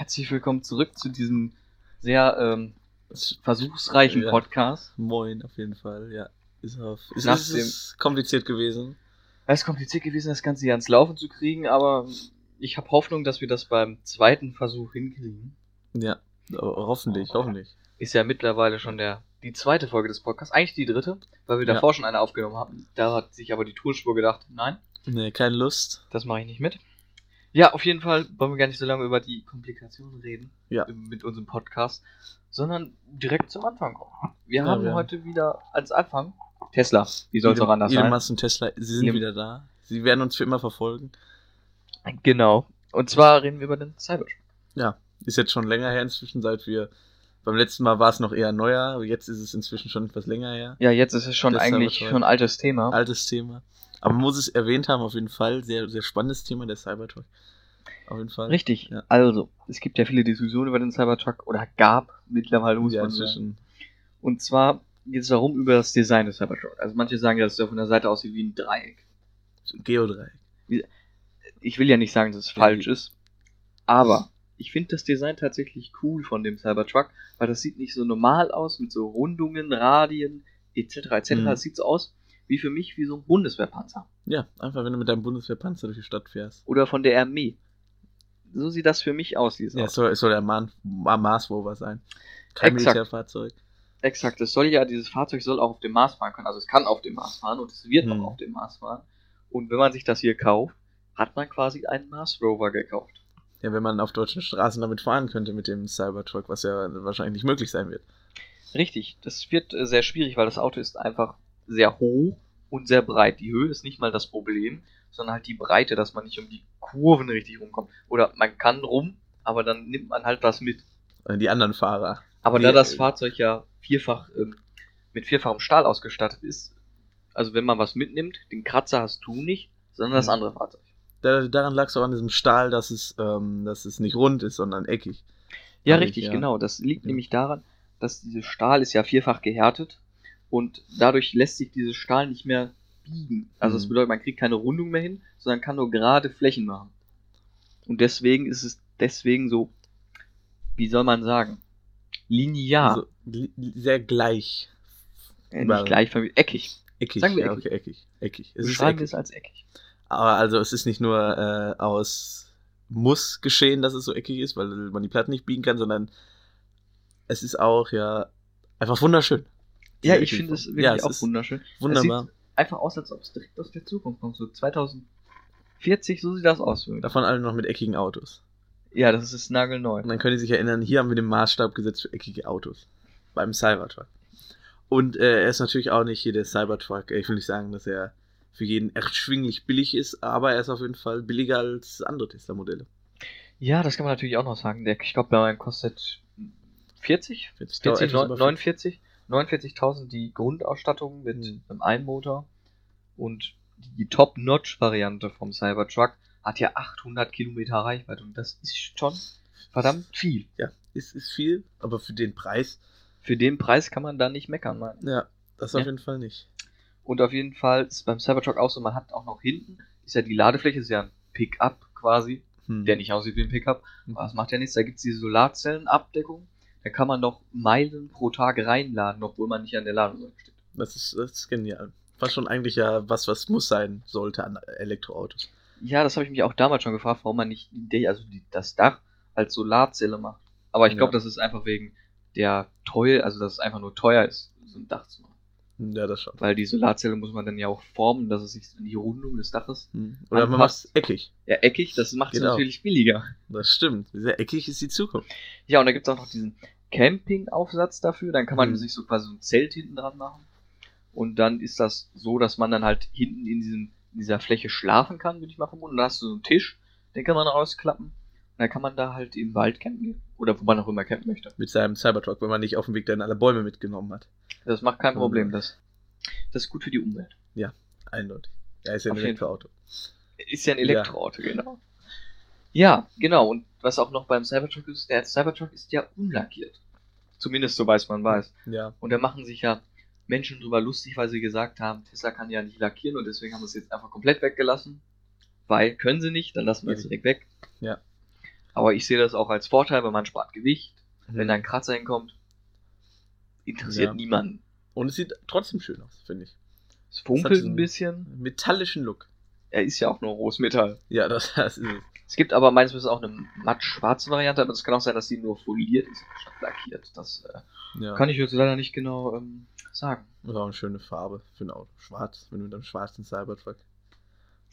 Herzlich willkommen zurück zu diesem sehr ähm, versuchsreichen Ja. Podcast. Moin, auf jeden Fall, ja. Ist, auf, ist, Nach ist, ist kompliziert gewesen. Es ist kompliziert gewesen, das Ganze hier ans Laufen zu kriegen, aber ich habe Hoffnung, dass wir das beim zweiten Versuch hinkriegen. Ja, ho- hoffentlich, hoffentlich. Ist ja mittlerweile schon der die zweite Folge des Podcasts, eigentlich die dritte, weil wir Ja. davor schon eine aufgenommen haben. Da hat sich aber die Tonspur gedacht, nein, Nee, keine Lust. das mache ich nicht mit. Ja, auf jeden Fall wollen wir gar nicht so lange über die Komplikationen reden Ja. mit unserem Podcast, sondern direkt zum Anfang kommen. Wir Ja, haben wir- heute wieder als Anfang Tesla. Wie soll es auch anders Elon sein? Musk und Tesla, sie sind Elon- wieder da. Sie werden uns für immer verfolgen. Genau. Und zwar reden wir über den Cybertruck. Ja, ist jetzt schon länger her inzwischen, seit wir. Beim letzten Mal war es noch eher neuer, jetzt ist es inzwischen schon etwas länger her. Ja, jetzt ist es schon eigentlich schon ein altes Thema. Altes Thema. Aber man muss es erwähnt haben, auf jeden Fall. Sehr, sehr spannendes Thema, der Cybertruck. Auf jeden Fall. Richtig. Ja. Also, es gibt ja viele Diskussionen über den Cybertruck oder gab mittlerweile, muss Ja, man sagen. Und zwar geht es darum über das Design des Cybertruck. Also manche sagen, dass es von der Seite aussieht wie ein Dreieck. Geodreieck. Ich will ja nicht sagen, dass es Ja, falsch ist, aber ich finde das Design tatsächlich cool von dem Cybertruck, weil das sieht nicht so normal aus mit so Rundungen, Radien etc. etc. Mhm. Es sieht so aus wie für mich wie so ein Bundeswehrpanzer Ja, einfach wenn du mit deinem Bundeswehrpanzer durch die Stadt fährst. oder von der Armee. So sieht das für mich aus, dieses Ja, es soll, es soll der Man Mars Rover sein. Kein Exakt. Militärfahrzeug. Exakt, es soll ja, dieses Fahrzeug soll auch auf dem Mars fahren können. Also es kann auf dem Mars fahren und es wird Hm. auch auf dem Mars fahren. Und wenn man sich das hier kauft, hat man quasi einen Mars Rover gekauft. Ja, wenn man auf deutschen Straßen damit fahren könnte mit dem Cybertruck, was ja wahrscheinlich nicht möglich sein wird. Richtig, das wird äh, sehr schwierig, weil das Auto ist einfach sehr hoch und sehr breit. Die Höhe ist nicht mal das Problem, sondern halt die Breite, dass man nicht um die Kurven richtig rumkommt. Oder man kann rum, aber dann nimmt man halt was mit. Die anderen Fahrer. Aber Nee, da das äh, Fahrzeug ja vierfach ähm, mit vierfachem Stahl ausgestattet ist, also wenn man was mitnimmt, den Kratzer hast du nicht, sondern das Mhm. andere Fahrzeug. Da, daran lag es auch an diesem Stahl, dass es, ähm, dass es nicht rund ist, sondern eckig. Ja, ich, richtig, ja. genau. Das liegt Ja. nämlich daran, dass dieses Stahl ist ja vierfach gehärtet und dadurch lässt sich dieses Stahl nicht mehr biegen. Also das Mhm. bedeutet, man kriegt keine Rundung mehr hin, sondern kann nur gerade Flächen machen. Und deswegen ist es deswegen so, wie soll man sagen, linear, Also, li- sehr gleich. äh, nicht gleichförmig, eckig. Eckig. Sagen wir ja, eckig. okay, eckig. Eckig. Es ist Beschreiben wir es als eckig. Aber also es ist nicht nur äh, aus muss geschehen, dass es so eckig ist, weil man die Platten nicht biegen kann, sondern es ist auch ja einfach wunderschön. Ja, ich finde es wirklich Ja, es auch wunderschön. Wunderbar. Es sieht einfach aus, als ob es direkt aus der Zukunft kommt. So 2040, so sieht das aus. für mich. Davon alle noch mit eckigen Autos. Ja, das ist nagelneu. Und dann können Sie sich erinnern, hier haben wir den Maßstab gesetzt für eckige Autos. Beim Cybertruck. Und äh, er ist natürlich auch nicht hier der Cybertruck. Ich will nicht sagen, dass er für jeden erschwinglich billig ist, aber er ist auf jeden Fall billiger als andere Tesla-Modelle. Ja, das kann man natürlich auch noch sagen. Der, ich glaube, der kostet 40, 40, 40 etwas über 49, 49.000 die Grundausstattung mit Hm. einem Einmotor und die Top-Notch-Variante vom Cybertruck hat ja 800 Kilometer Reichweite und das ist schon verdammt viel. Ja, ist, ist viel, aber für den Preis, Für den Preis kann man da nicht meckern, Mann. ja, das Ja. auf jeden Fall nicht. Und auf jeden Fall ist beim Cybertruck auch so, man hat auch noch hinten, ist ja die Ladefläche, ist ja ein Pickup quasi, Hm. der nicht aussieht wie ein Pickup. Mhm. Aber das macht ja nichts, da gibt es diese Solarzellenabdeckung. Da kann man noch Meilen pro Tag reinladen, obwohl man nicht an der Ladesäule steht. Das ist, das ist genial. War schon eigentlich ja was, was muss sein sollte an Elektroautos. Ja, das habe ich mich auch damals schon gefragt, warum man nicht die, also die, das Dach als Solarzelle macht. Aber ich glaube, Ja. das ist einfach wegen der teuer, also dass es einfach nur teuer ist, so ein Dach zu machen. Ja, das schon. Weil die Solarzelle muss man dann ja auch formen, dass es sich in die Rundung des Daches. Hm. Oder man macht Anpasst. es eckig. Ja, eckig, das macht es Genau. natürlich billiger. Das stimmt. Sehr eckig ist die Zukunft. Ja, und da gibt es auch noch diesen Camping-Aufsatz dafür. Dann kann man Mhm. sich so quasi so ein Zelt hinten dran machen. Und dann ist das so, dass man dann halt hinten in, diesem, in dieser Fläche schlafen kann, würde ich mal vermuten. Und da hast du so einen Tisch, den kann man rausklappen. Und dann kann man da halt im Wald campen gehen. Oder wo man auch immer campen möchte. Mit seinem Cybertruck, wenn man nicht auf dem Weg dann alle Bäume mitgenommen hat. Das macht kein. Problem. Das, das ist gut für die Umwelt. Eindeutig. Ja, ist ja ein Elektroauto. Ist ja ein Ja. Elektroauto, genau. Ja, genau. Und was auch noch beim Cybertruck ist, der Cybertruck ist ja unlackiert. Zumindest so weiß man weiß. Ja. Und da machen sich ja Menschen drüber lustig, weil sie gesagt haben, Tesla kann ja nicht lackieren und deswegen haben sie es jetzt einfach komplett weggelassen. Weil können sie nicht, dann lassen wir es direkt weg. Ja. Aber ich sehe das auch als Vorteil, weil man spart Gewicht. Wenn da Mhm. ein Kratzer hinkommt, interessiert Ja. niemanden. Und es sieht trotzdem schön aus, finde ich. Es funkelt ein bisschen. Metallischen Look. Er ist ja auch nur rohes Metall. Ja, das, das ist es. Es gibt aber meines Wissens auch eine matt schwarze Variante, aber es kann auch sein, dass die nur foliert ist, statt lackiert. Das äh, Ja. kann ich jetzt leider nicht genau ähm, sagen. Das ist auch eine schöne Farbe für ein Auto. Schwarz, wenn du mit einem schwarzen Cybertruck.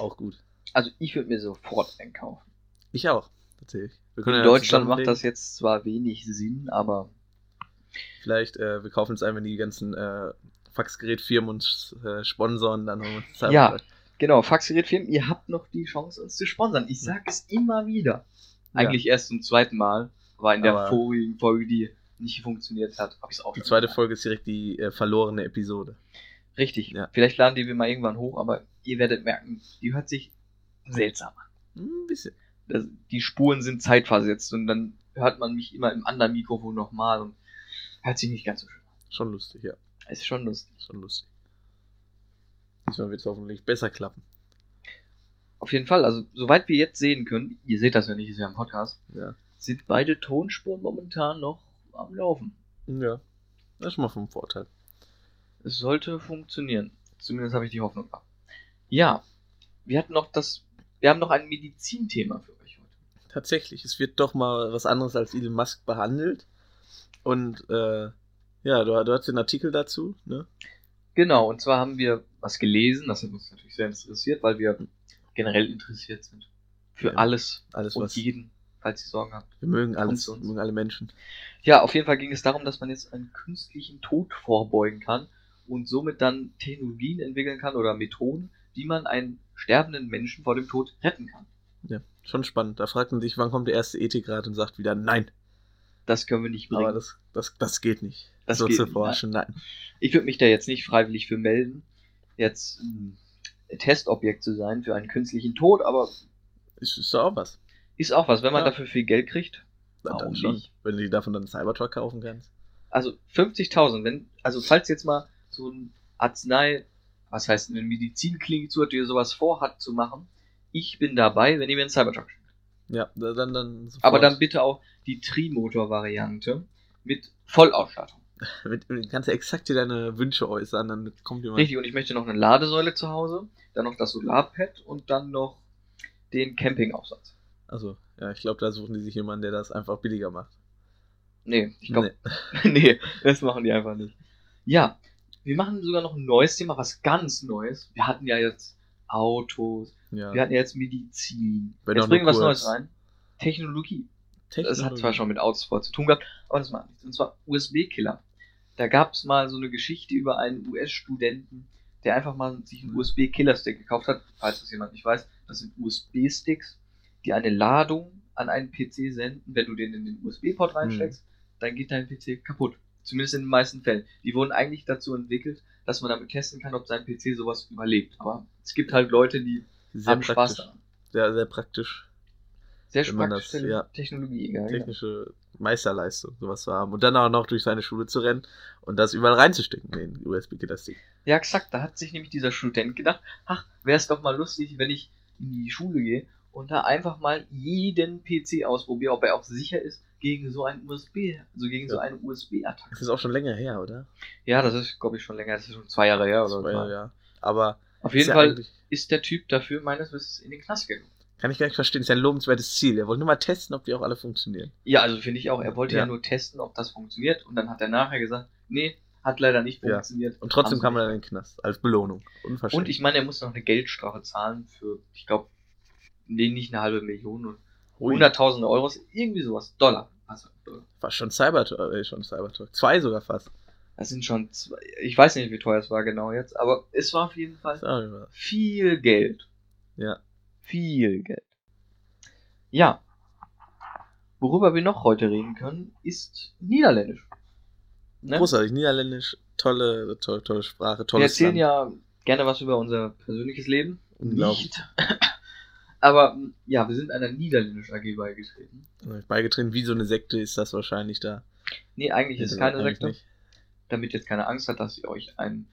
Auch gut. Also ich würde mir sofort einen kaufen. Ich auch, tatsächlich. In ja Deutschland macht das jetzt zwar wenig Sinn, aber Vielleicht, äh, wir kaufen uns ein, wenn die ganzen äh, Faxgerätfirmen uns äh, sponsoren, dann haben wir uns einen Ja. Genau, Faxgerätfirmen, ihr habt noch die Chance, uns zu sponsern. Ich sage es immer wieder. Eigentlich erst zum zweiten Mal, aber in der Aber- vorigen Folge, die nicht funktioniert hat, habe ich es auch Die zweite gesagt. Folge ist direkt die äh, verlorene Episode. Richtig. Ja. Vielleicht laden die wir mal irgendwann hoch, aber ihr werdet merken, die hört sich seltsam an. Hm, Ein bisschen. Das, die Spuren sind zeitversetzt und dann hört man mich immer im anderen Mikrofon nochmal und hört sich nicht ganz so schön an. Schon lustig, ja. Ist schon lustig. Schon lustig. Diesmal wird es hoffentlich besser klappen. Auf jeden Fall, also soweit wir jetzt sehen können, ihr seht das ja nicht, ist ja ein Podcast, Ja. sind beide Tonspuren momentan noch am Laufen. Ja. Das ist schon mal vom Vorteil. Es sollte funktionieren. Zumindest habe ich die Hoffnung gehabt. Ja, wir hatten noch das, wir haben noch ein Medizinthema für euch heute. Tatsächlich, es wird doch mal was anderes als Elon Musk behandelt. Und äh, ja, du, du hast den Artikel dazu, ne? Genau, und zwar haben wir was gelesen, das hat uns natürlich sehr interessiert, weil wir generell interessiert sind. Für Ja, alles Alles, und was. jeden, falls ihr Sorgen habt. Wir mögen alles, wir mögen alle Menschen. Ja, auf jeden Fall ging es darum, dass man jetzt einen künstlichen Tod vorbeugen kann und somit dann Technologien entwickeln kann oder Methoden, wie man einen sterbenden Menschen vor dem Tod retten kann. Ja, schon spannend. Da fragt man sich, wann kommt der erste Ethikrat und sagt wieder nein. Das können wir nicht bringen. Aber das, das, das geht nicht. Das so geht zu nicht, forschen, nein. ich würde mich da jetzt nicht freiwillig für melden, jetzt ein Testobjekt zu sein für einen künstlichen Tod, aber Ist, ist doch auch was. ist auch was, wenn man Ja. dafür viel Geld kriegt. Warum dann schon. nicht? Wenn du davon dann einen Cybertruck kaufen kannst. Also 50.000, wenn, also falls jetzt mal so ein Arznei, was heißt eine Medizinklinik zu hat, die sowas vorhat zu machen, ich bin dabei, wenn ihr mir einen Cybertruck schickt. Ja, da- dann, dann sofort. Aber dann bitte auch die Trimotor-Variante mit Vollausstattung. Mit, mit, kannst du exakt dir deine Wünsche äußern, dann kommt jemand. Richtig, und ich möchte noch eine Ladesäule zu Hause, dann noch das Solarpad und dann noch den Campingaufsatz. Also, ja, ich glaube, da suchen die sich jemanden, der das einfach billiger macht. Nee, ich glaube, nee, das machen die einfach nicht. Ja, wir machen sogar noch ein neues Thema, was ganz Neues. Wir hatten ja jetzt Autos, Ja. wir hatten ja jetzt Medizin. Wenn jetzt bringen wir was Neues rein. Technologie. Das Technologie. hat zwar schon mit Autos voll zu tun gehabt, aber das macht nichts. Und zwar USB-Killer. Da gab es mal so eine Geschichte über einen US-Studenten, der einfach mal sich einen USB-Killer-Stick gekauft hat. Falls das jemand nicht weiß, das sind USB-Sticks, die eine Ladung an einen PC senden. Wenn du den in den USB-Port reinsteckst, dann geht dein PC kaputt. Zumindest in den meisten Fällen. Die wurden eigentlich dazu entwickelt, dass man damit testen kann, ob sein PC sowas überlebt. Aber es gibt halt Leute, die Sehr haben Spaß praktisch. daran. Sehr, sehr praktisch. Sehr das- ja. Technologie, ja, genau. Technische Meisterleistung, sowas zu haben. Und dann auch noch durch seine Schule zu rennen und das überall reinzustecken in den USB-Killer-Stick. Ja, exakt. Da hat sich nämlich dieser Student gedacht, ach, wäre es doch mal lustig, wenn ich in die Schule gehe und da einfach mal jeden PC ausprobiere, ob er auch sicher ist gegen so ein USB, also gegen so Ja. eine USB-Attacke. Das ist auch schon länger her, oder? Ja, das ist, glaube ich, schon länger. Das ist schon zwei Jahre her oder Zwei so. Jahre, ja. Aber Auf jeden ja Fall ist der Typ dafür meines Wissens in den Knast gegangen. Kann ich gar nicht verstehen. Ist ja ein lobenswertes Ziel. Er wollte nur mal testen, ob die auch alle funktionieren. Ja, also finde ich auch. Er wollte ja. Ja. nur testen, ob das funktioniert und dann hat er nachher gesagt, nee, hat leider nicht Ja. funktioniert. Und trotzdem kam er dann in den Knast. Als Belohnung. Unverschämt. Und ich meine, er muss noch eine Geldstrafe zahlen für, ich glaube, nee, nicht eine halbe Million und Ui, hunderttausende Euros, irgendwie sowas. Dollar. Also, Dollar. war schon Cybertruck. Äh, schon Cybertruck. Zwei sogar fast. Das sind schon zwei, ich weiß nicht, wie teuer es war genau jetzt, aber es war auf jeden Fall viel Geld. Ja. Viel Geld. Ja. Worüber wir noch heute reden können, ist Niederländisch. Ne? Großartig. Niederländisch. Tolle, tolle, tolle Sprache. Wir Tolles erzählen Land. ja gerne was über unser persönliches Leben. Unglaublich. Nicht. aber ja, wir sind einer Niederländisch AG beigetreten. Beigetreten. Wie so eine Sekte ist das wahrscheinlich da. Nee, eigentlich ist es keine Sekte. nicht. damit jetzt keine Angst hat, dass ihr euch einen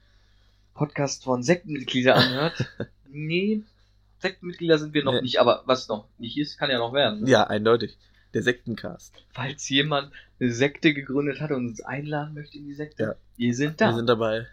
Podcast von Sektenmitgliedern anhört. nee, Sektenmitglieder sind wir noch Nee. nicht, aber was noch nicht ist, kann ja noch werden. Ne? Ja, eindeutig. Der Sektencast. Falls jemand eine Sekte gegründet hat und uns einladen möchte in die Sekte, Ja. wir sind da. Wir sind dabei.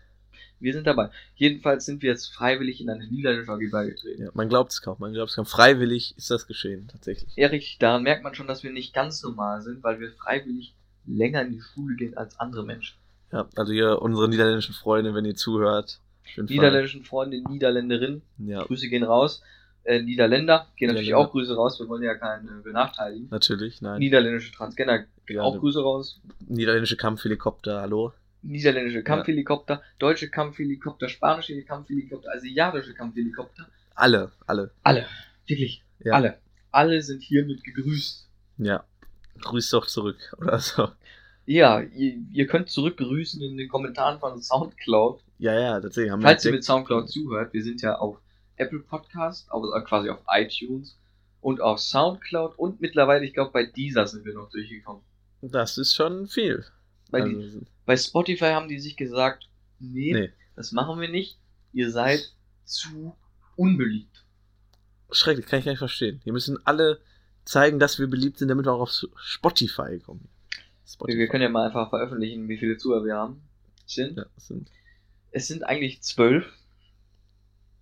Wir sind dabei. Jedenfalls sind wir jetzt freiwillig in eine niederländische AG beigetreten. Ja, man glaubt es kaum, man glaubt es kaum. Freiwillig ist das geschehen, tatsächlich. Ja, richtig. Daran merkt man schon, dass wir nicht ganz normal sind, weil wir freiwillig länger in die Schule gehen als andere Menschen. Ja, also hier unsere niederländischen Freunde, wenn ihr zuhört. Niederländischen Freunde, Niederländerin, Ja, Grüße gehen raus. Äh, Niederländer gehen natürlich auch Grüße raus. Wir wollen ja keinen äh, benachteiligen. natürlich, nein. Niederländische Transgender Ja, auch ne- Grüße raus. Niederländische Kampfhelikopter, hallo. Niederländische Kampfhelikopter, deutsche Kampfhelikopter, spanische Kampfhelikopter, asiatische Kampfhelikopter. Alle, alle. Alle. Wirklich. Ja. Alle. Alle sind hiermit gegrüßt. Ja. Grüß doch zurück, oder so. Ja, ihr, ihr könnt zurückgrüßen in den Kommentaren von Soundcloud. Ja, ja, tatsächlich haben Falls ihr wir mit Soundcloud zuhört, wir sind ja auf Apple Podcast, äh, quasi auf iTunes und auf Soundcloud und mittlerweile, ich glaube, bei Deezer sind wir noch durchgekommen. Das ist schon viel. Bei, Also, die, bei Spotify haben die sich gesagt, nee, nee, das machen wir nicht. Ihr seid zu unbeliebt. schrecklich, kann ich gar nicht verstehen. Wir müssen alle zeigen, dass wir beliebt sind, damit wir auch auf Spotify kommen. Wir, wir können ja mal einfach veröffentlichen, wie viele Zuhörer wir haben. Sind. ja, sind Es sind eigentlich zwölf.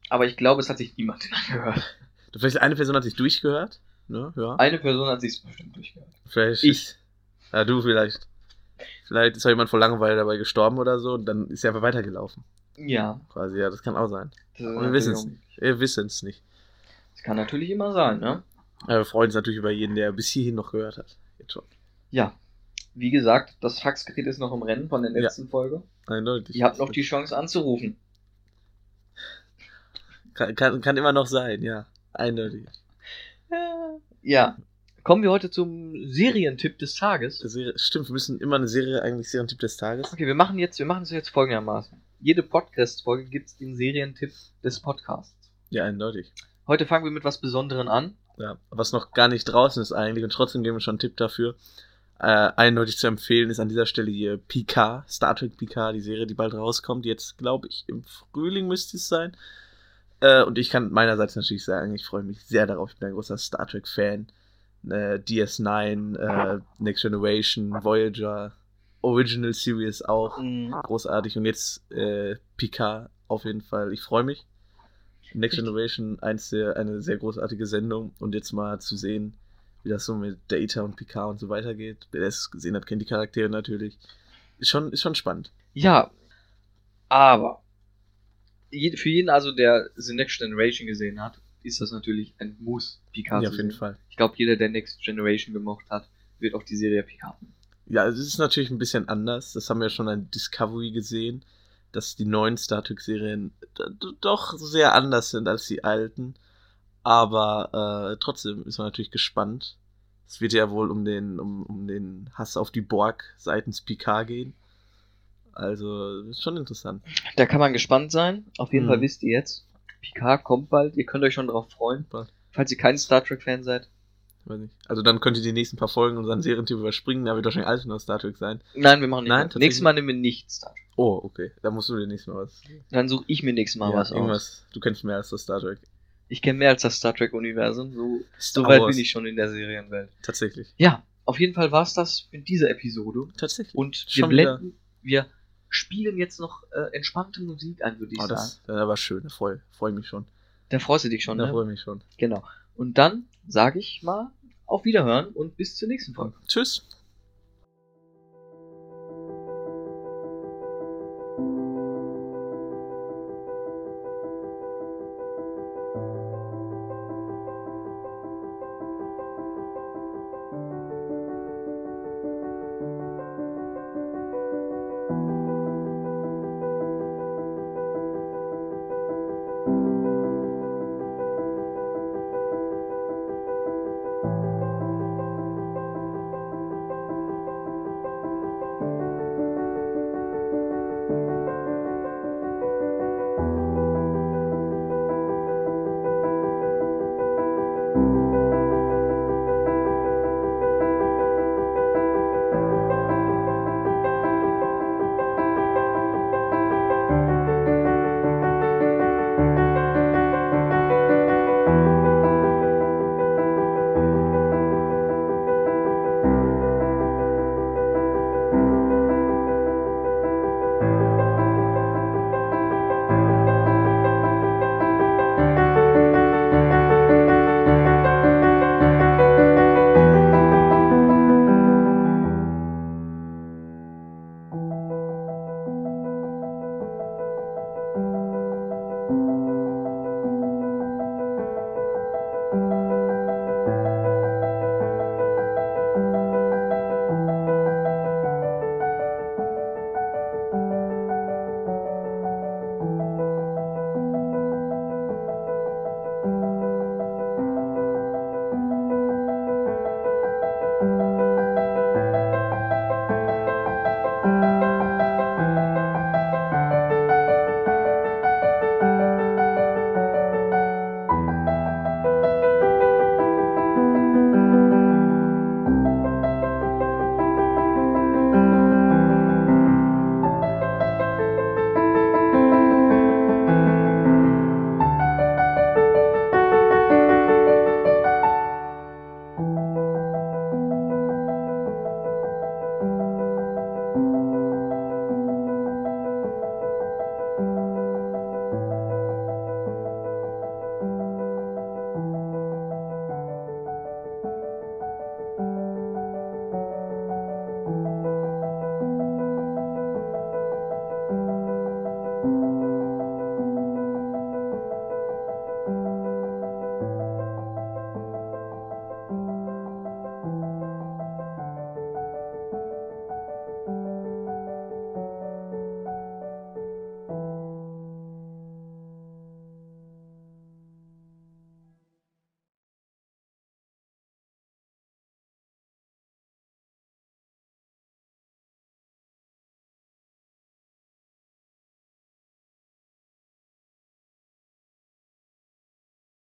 Aber ich glaube, es hat sich niemand angehört. Vielleicht eine Person hat sich durchgehört. Ne? Ja. Eine Person hat sich bestimmt durchgehört. Vielleicht. Ich. Ja, du vielleicht. Vielleicht ist auch jemand vor Langeweile dabei gestorben oder so und dann ist er einfach weitergelaufen. Ja. Quasi, ja, das kann auch sein. Wir wissen es nicht. Wir wissen es nicht. Das kann natürlich immer sein, ne? Aber wir freuen uns natürlich über jeden, der bis hierhin noch gehört hat. Jetzt schon. Ja. Wie gesagt, das Faxgerät ist noch im Rennen von der Ja. letzten Folge. Eindeutig. Ihr habt noch die Chance anzurufen. Kann, kann, kann immer noch sein, ja. Eindeutig. Ja. Kommen wir heute zum Serientipp des Tages. Serie, stimmt, wir müssen immer eine Serie, eigentlich Serientipp des Tages. Okay, wir machen jetzt, wir machen es jetzt folgendermaßen. Jede Podcast-Folge gibt es den Serientipp des Podcasts. Ja, eindeutig. Heute fangen wir mit was Besonderem an. Ja, was noch gar nicht draußen ist eigentlich und trotzdem geben wir schon einen Tipp dafür. Äh, eindeutig zu empfehlen ist an dieser Stelle hier Picard, Star Trek Picard, die Serie, die bald rauskommt. Jetzt glaube ich im Frühling müsste es sein. Äh, und ich kann meinerseits natürlich sagen, ich freue mich sehr darauf. Ich bin ein großer Star Trek Fan. Äh, DS9, äh, Next Generation, Voyager, Original Series auch großartig. Und jetzt äh, Picard auf jeden Fall. Ich freue mich. Next. Generation, eins der, eine sehr großartige Sendung. Und jetzt mal zu sehen, wie das so mit Data und Picard und so weitergeht. Wer das gesehen hat, kennt die Charaktere natürlich. Ist schon, ist schon spannend. Ja, aber für jeden also, der The Next Generation gesehen hat, ist das natürlich ein Muss, Picard ja, auf jeden sehen. Fall. Ich glaube, jeder, der Next Generation gemocht hat, wird auch die Serie Picard. Ja, es ist natürlich ein bisschen anders. Das haben wir schon an Discovery gesehen, dass die neuen Star Trek-Serien doch sehr anders sind als die alten. Aber äh, trotzdem ist man natürlich gespannt. Es wird ja wohl um den, um, um den Hass auf die Borg seitens Picard gehen. Also, ist schon interessant. Da kann man gespannt sein. Auf jeden Mhm. Fall wisst ihr jetzt, Picard kommt bald. Ihr könnt euch schon darauf freuen. Bald. Falls ihr kein Star Trek-Fan seid. Weiß nicht. Also, dann könnt ihr die nächsten paar Folgen unseren Serientipp überspringen. Da wird wahrscheinlich alles nur Star Trek sein. Nein, wir machen nicht. Nein, Nächstes Mal nehmen wir nicht Star Trek. Oh, okay. Da musst du dir nächstes Mal was. Dann suche ich mir nächstes Mal ja, was aus. irgendwas. Du kennst mehr als das Star Trek. Ich kenne mehr als das Star Trek-Universum. So, so weit bin ich schon in der Serienwelt. Tatsächlich. Ja, auf jeden Fall war's das mit dieser Episode. Tatsächlich. Und wir Schon wieder. blenden, wir spielen jetzt noch äh, entspannte Musik ein, würde ich Oh, sagen. das, das war schön. Da freue freu mich schon. Da freust du dich schon, Da ne? freue ich mich schon. Genau. Und dann sage ich mal auf Wiederhören und bis zur nächsten Folge. Tschüss.